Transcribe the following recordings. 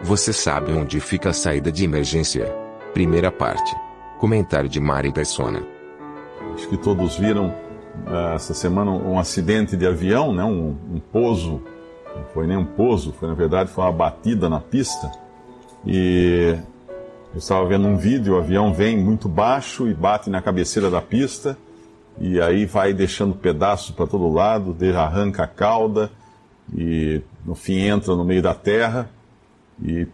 Você sabe onde fica a saída de emergência? Primeira parte. Comentário de Mari Persona. Acho que todos viram uh, essa semana um acidente de avião, né? um, um pouso não foi nem um pouso, foi na verdade foi uma batida na pista. E eu estava vendo um vídeo, o avião vem muito baixo e bate na cabeceira da pista, e aí vai deixando pedaços para todo lado, arranca a cauda, e no fim entra no meio da terra, e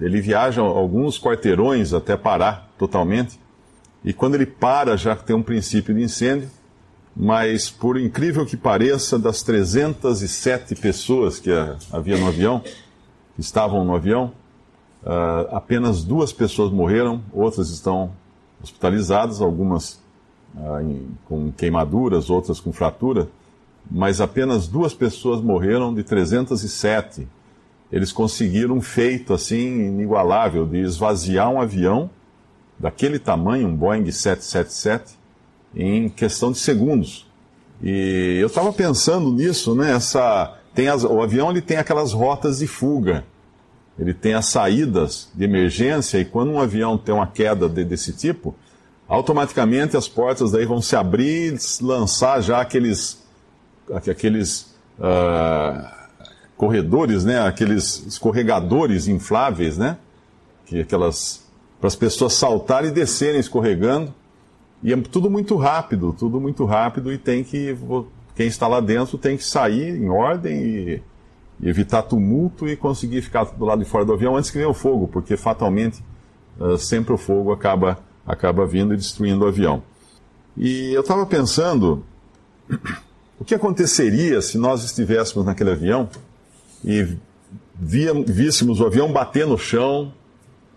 ele viaja alguns quarteirões até parar totalmente, e quando ele para já tem um princípio de incêndio, mas por incrível que pareça, das 307 pessoas que havia no avião, que estavam no avião, uh, apenas duas pessoas morreram, outras estão hospitalizadas, algumas em, com queimaduras, outras com fratura, mas apenas duas pessoas morreram de 307. Eles conseguiram um feito assim inigualável de esvaziar um avião daquele tamanho, um Boeing 777, em questão de segundos. E eu estava pensando nisso, né? Essa, tem as, o avião ele tem aquelas rotas de fuga, ele tem as saídas de emergência, e quando um avião tem uma queda de, desse tipo, automaticamente as portas daí vão se abrir e lançar já aqueles, aqueles uh, corredores, né? aqueles escorregadores infláveis, né? Que aquelas para as pessoas saltarem e descerem escorregando. E é tudo muito rápido, tudo muito rápido e tem que quem está lá dentro tem que sair em ordem e, e evitar tumulto e conseguir ficar do lado de fora do avião antes que venha o fogo, porque fatalmente uh, sempre o fogo acaba acaba vindo e destruindo o avião. E eu estava pensando o que aconteceria se nós estivéssemos naquele avião e via, víssemos o avião bater no chão,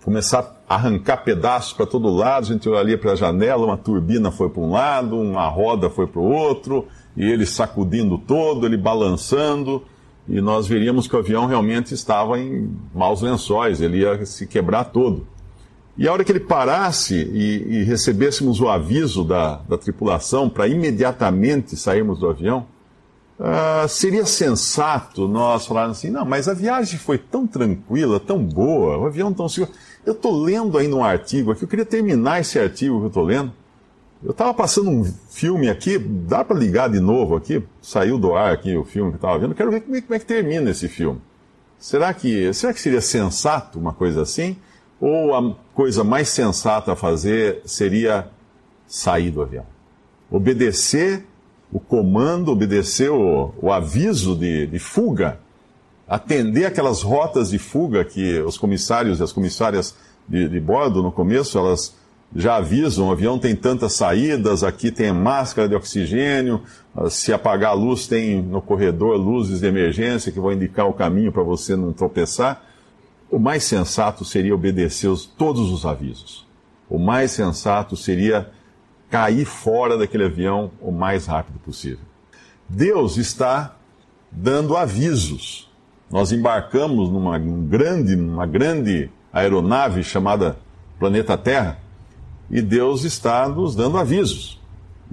começar a arrancar pedaços para todo lado, a gente olharia para a janela, uma turbina foi para um lado, uma roda foi para o outro, e ele sacudindo todo, ele balançando, e nós veríamos que o avião realmente estava em maus lençóis, ele ia se quebrar todo. E a hora que ele parasse e, e recebêssemos o aviso da, da tripulação para imediatamente sairmos do avião, uh, seria sensato nós falarmos assim: não, mas a viagem foi tão tranquila, tão boa, o avião tão seguro. Eu estou lendo ainda um artigo aqui, eu queria terminar esse artigo que eu estou lendo. Eu estava passando um filme aqui, dá para ligar de novo aqui? Saiu do ar aqui o filme que estava vendo. Quero ver como é, como é, que termina esse filme. Será que, será que seria sensato uma coisa assim? Ou a coisa mais sensata a fazer seria sair do avião? Obedecer o comando, obedecer o, o aviso de, de fuga atender aquelas rotas de fuga que os comissários e as comissárias de, de bordo, no começo, elas já avisam, o avião tem tantas saídas, aqui tem máscara de oxigênio, ah, se apagar a luz tem no corredor luzes de emergência que vão indicar o caminho para você não tropeçar. O mais sensato seria obedecer os, todos os avisos. O mais sensato seria cair fora daquele avião o mais rápido possível. Deus está dando avisos nós embarcamos numa grande, numa grande aeronave chamada Planeta Terra e Deus está nos dando avisos.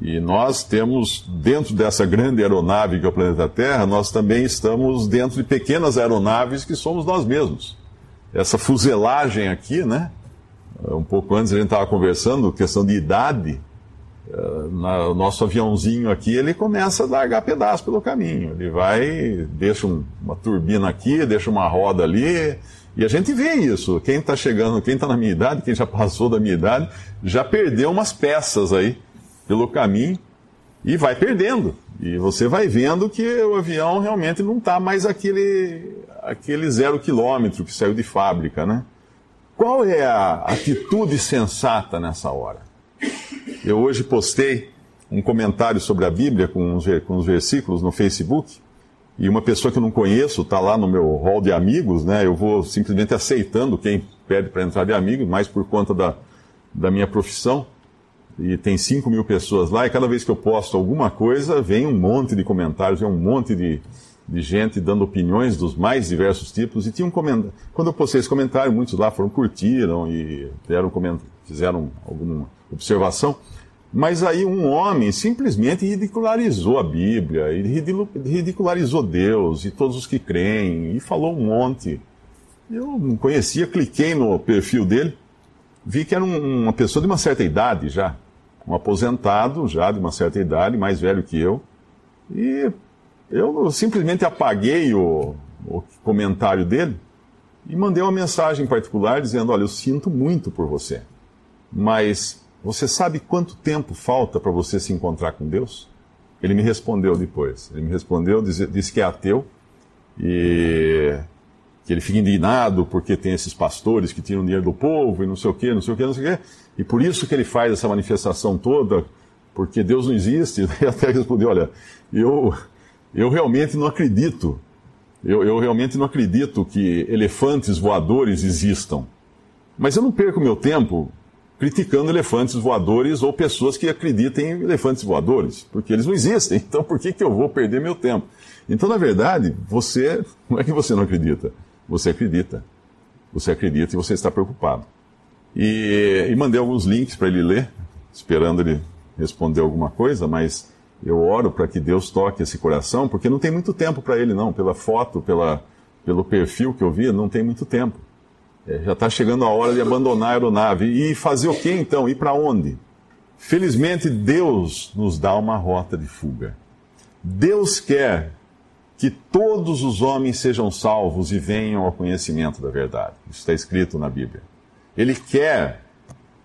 E nós temos, dentro dessa grande aeronave que é o planeta Terra, nós também estamos dentro de pequenas aeronaves que somos nós mesmos. Essa fuselagem aqui, né? Um pouco antes a gente estava conversando, questão de idade. Eh, o nosso aviãozinho aqui, ele começa a largar pedaço pelo caminho. Ele vai, deixa um, uma turbina aqui, deixa uma roda ali, e a gente vê isso. Quem está chegando, quem está na minha idade, quem já passou da minha idade, já perdeu umas peças aí pelo caminho e vai perdendo. E você vai vendo que o avião realmente não está mais aquele, aquele zero quilômetro que saiu de fábrica, né? Qual é a atitude sensata nessa hora? Eu hoje postei um comentário sobre a Bíblia com uns, com versículos no Facebook e uma pessoa que eu não conheço está lá no meu hall de amigos, né? Eu vou simplesmente aceitando quem pede para entrar de amigo, mais por conta da, da minha profissão. E tem 5 mil pessoas lá, e cada vez que eu posto alguma coisa, vem um monte de comentários, vem um monte de, de gente dando opiniões dos mais diversos tipos. E tinha um comentário. Quando eu postei esse comentário, muitos lá foram curtiram e deram fizeram alguma observação. Mas aí um homem simplesmente ridicularizou a Bíblia, ridicularizou Deus e todos os que creem, e falou um monte. Eu não conhecia, cliquei no perfil dele, vi que era um, uma pessoa de uma certa idade já, um aposentado já de uma certa idade, mais velho que eu, e eu simplesmente apaguei o, o comentário dele e mandei uma mensagem particular dizendo: Olha, eu sinto muito por você, mas você sabe quanto tempo falta para você se encontrar com Deus? Ele me respondeu depois. Ele me respondeu, disse, disse que é ateu e que ele fica indignado porque tem esses pastores que tiram dinheiro do povo e não sei o quê, não sei o quê, não sei o quê. E por isso que ele faz essa manifestação toda, porque Deus não existe. E até respondeu: Olha, eu, eu realmente não acredito. Eu, eu realmente não acredito que elefantes voadores existam. Mas eu não perco meu tempo criticando elefantes voadores ou pessoas que acreditem em elefantes voadores, porque eles não existem. Então, por que, que eu vou perder meu tempo? Então, na verdade, você não é que você não acredita, você acredita. Você acredita e você está preocupado. E, e mandei alguns links para ele ler, esperando ele responder alguma coisa, mas eu oro para que Deus toque esse coração, porque não tem muito tempo para ele, não. Pela foto, pela, pelo perfil que eu vi, não tem muito tempo. É, já está chegando a hora de abandonar a aeronave. E fazer o que então? Ir para onde? Felizmente, Deus nos dá uma rota de fuga. Deus quer que todos os homens sejam salvos e venham ao conhecimento da verdade. Isso está escrito na Bíblia. Ele quer.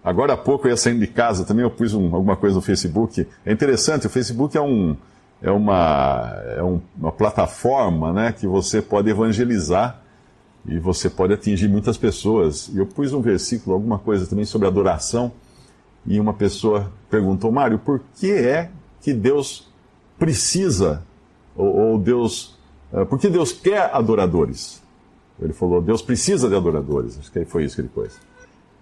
Agora há pouco eu ia saindo de casa também, eu pus um, alguma coisa no Facebook. É interessante, o Facebook é, um, é, uma, é um, uma plataforma né, que você pode evangelizar e você pode atingir muitas pessoas. Eu pus um versículo, alguma coisa também sobre adoração, e uma pessoa perguntou, Mário, por que é que Deus precisa, ou, ou Deus, uh, por que Deus quer adoradores? Ele falou, Deus precisa de adoradores. Acho que foi isso que ele pôs.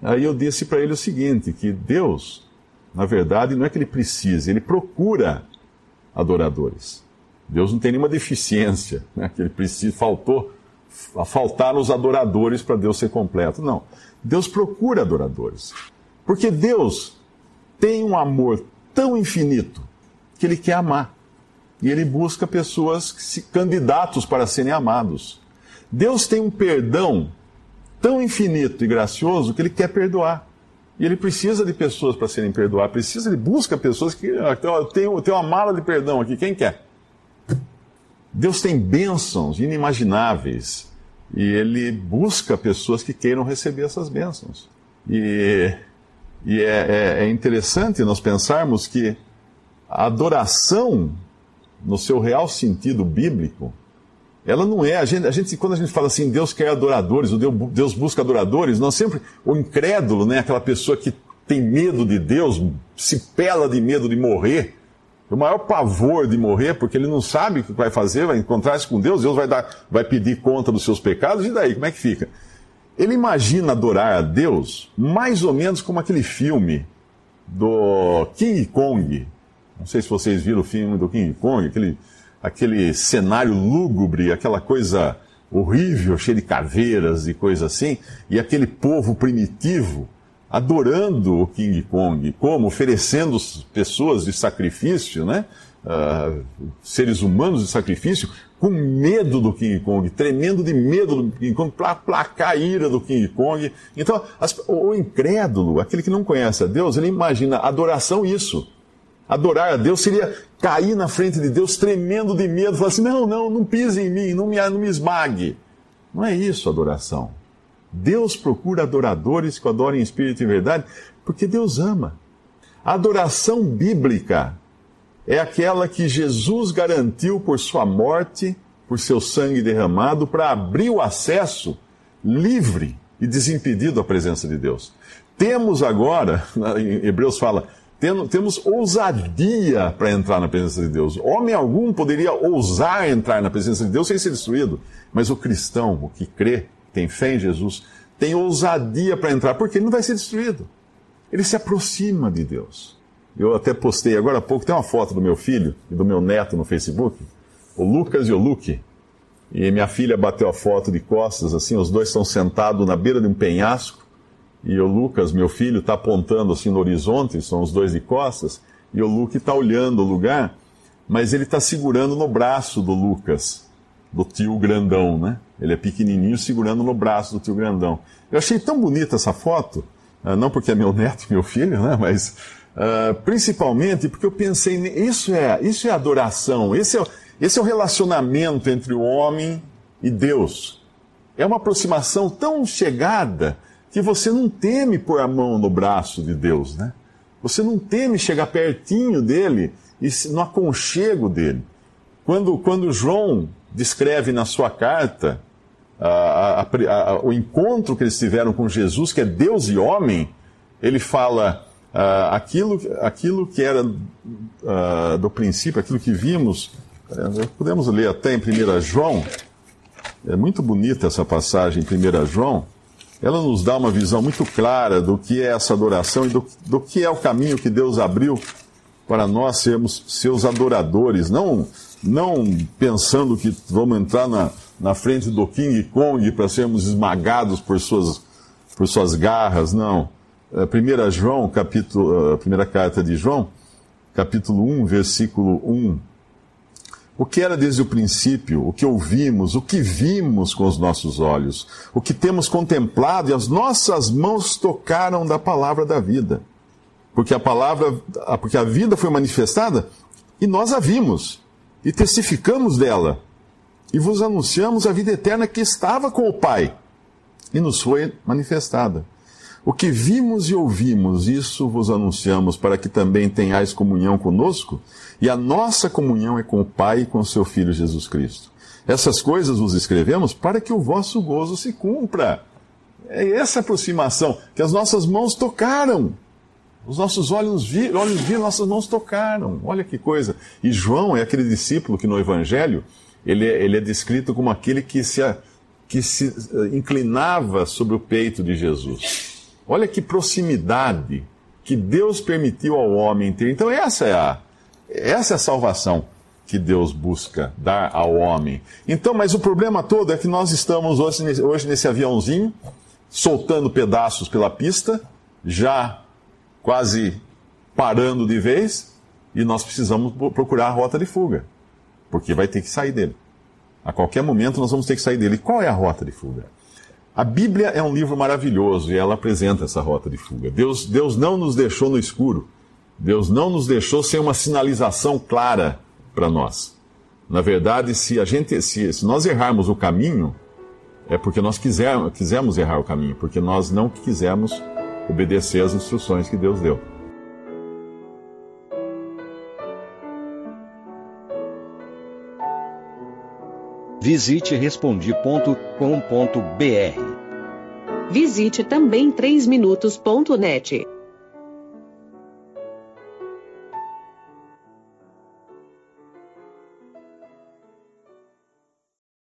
Aí eu disse para ele o seguinte, que Deus, na verdade, não é que ele precise, ele procura adoradores. Deus não tem nenhuma deficiência, né, que ele precisa, faltou faltar os adoradores para Deus ser completo. Não. Deus procura adoradores. Porque Deus tem um amor tão infinito que ele quer amar. E ele busca pessoas, candidatos para serem amados. Deus tem um perdão tão infinito e gracioso que ele quer perdoar. E ele precisa de pessoas para serem perdoadas. Precisa, ele busca pessoas que. Ah, tenho uma mala de perdão aqui, quem quer? Deus tem bênçãos inimagináveis e ele busca pessoas que queiram receber essas bênçãos. E, e é, é, é interessante nós pensarmos que a adoração, no seu real sentido bíblico, ela não é. A gente, a gente, quando a gente fala assim, Deus quer adoradores, Deus busca adoradores, nós sempre. O incrédulo, né, aquela pessoa que tem medo de Deus, se pela de medo de morrer, o maior pavor de morrer, porque ele não sabe o que vai fazer, vai encontrar-se com Deus, Deus vai, dar, vai pedir conta dos seus pecados, e daí, como é que fica? Ele imagina adorar a Deus mais ou menos como aquele filme do King Kong. Não sei se vocês viram o filme do King Kong, aquele, aquele cenário lúgubre, aquela coisa horrível, cheia de caveiras e coisa assim, e aquele povo primitivo adorando o King Kong, como oferecendo pessoas de sacrifício, né? Uh, seres humanos de sacrifício, com medo do King Kong, tremendo de medo do King Kong, para aplacar a ira do King Kong. Então, as, o incrédulo, aquele que não conhece a Deus, ele imagina adoração isso. Adorar a Deus seria cair na frente de Deus tremendo de medo, falar assim: não, não, não pise em mim, não me, não me esmague. Não é isso adoração. Deus procura adoradores que adorem em espírito e verdade, porque Deus ama. A adoração bíblica é aquela que Jesus garantiu por sua morte, por seu sangue derramado, para abrir o acesso livre e desimpedido à presença de Deus. Temos agora, em Hebreus fala, temos ousadia para entrar na presença de Deus. Homem algum poderia ousar entrar na presença de Deus sem ser destruído, mas o cristão, o que crê, tem fé em Jesus, tem ousadia para entrar, porque ele não vai ser destruído. Ele se aproxima de Deus. Eu até postei agora há pouco, tem uma foto do meu filho e do meu neto no Facebook, o Lucas e o Luke. E minha filha bateu a foto de costas, assim, os dois estão sentados na beira de um penhasco, e o Lucas, meu filho, está apontando assim no horizonte, são os dois de costas, e o Luke está olhando o lugar, mas ele está segurando no braço do Lucas, do tio grandão, né? Ele é pequenininho segurando no braço do tio grandão. Eu achei tão bonita essa foto, ah, não porque é meu neto, meu filho, né? Mas uh, principalmente porque eu pensei, isso é, isso é adoração, esse é, esse é o relacionamento entre o homem e Deus. É uma aproximação tão chegada que você não teme pôr a mão no braço de Deus, né? Você não teme chegar pertinho dele e no aconchego dele. Quando, quando João descreve na sua carta a, a, a, o encontro que eles tiveram com Jesus, que é Deus e homem, ele fala uh, aquilo, aquilo que era uh, do princípio, aquilo que vimos, uh, podemos ler até em 1 João, é muito bonita essa passagem em 1 João, ela nos dá uma visão muito clara do que é essa adoração e do, do que é o caminho que Deus abriu para nós sermos seus adoradores, não, não pensando que vamos entrar na, na frente do King Kong para sermos esmagados por suas, por suas garras, não. 1 é, João, capítulo, a primeira carta de João, capítulo 1, versículo 1 o que era desde o princípio, o que ouvimos, o que vimos com os nossos olhos, o que temos contemplado e as nossas mãos tocaram da palavra da vida. Porque a palavra, porque a vida foi manifestada e nós a vimos e testificamos dela e vos anunciamos a vida eterna que estava com o Pai e nos foi manifestada. O que vimos e ouvimos, isso vos anunciamos, para que também tenhais comunhão conosco, e a nossa comunhão é com o Pai e com o seu Filho Jesus Cristo. Essas coisas vos escrevemos para que o vosso gozo se cumpra. É essa aproximação que as nossas mãos tocaram. Os nossos olhos viram, olhos viram, nossas mãos tocaram. Olha que coisa. E João é aquele discípulo que no Evangelho ele é, ele é descrito como aquele que se, que se eh, inclinava sobre o peito de Jesus. Olha que proximidade que Deus permitiu ao homem ter. Então, essa é a, essa é a salvação que Deus busca dar ao homem. Então, mas o problema todo é que nós estamos hoje, hoje nesse aviãozinho, soltando pedaços pela pista, já quase parando de vez, e nós precisamos procurar a rota de fuga, porque vai ter que sair dele. A qualquer momento nós vamos ter que sair dele. Qual é a rota de fuga? A Bíblia é um livro maravilhoso e ela apresenta essa rota de fuga. Deus, Deus não nos deixou no escuro. Deus não nos deixou sem uma sinalização clara para nós. Na verdade, se a gente, se, se, nós errarmos o caminho, é porque nós quiser, quisemos errar o caminho, porque nós não quisemos obedecer às instruções que Deus deu. Visite respondi.com.br. Visite também 3minutos.net.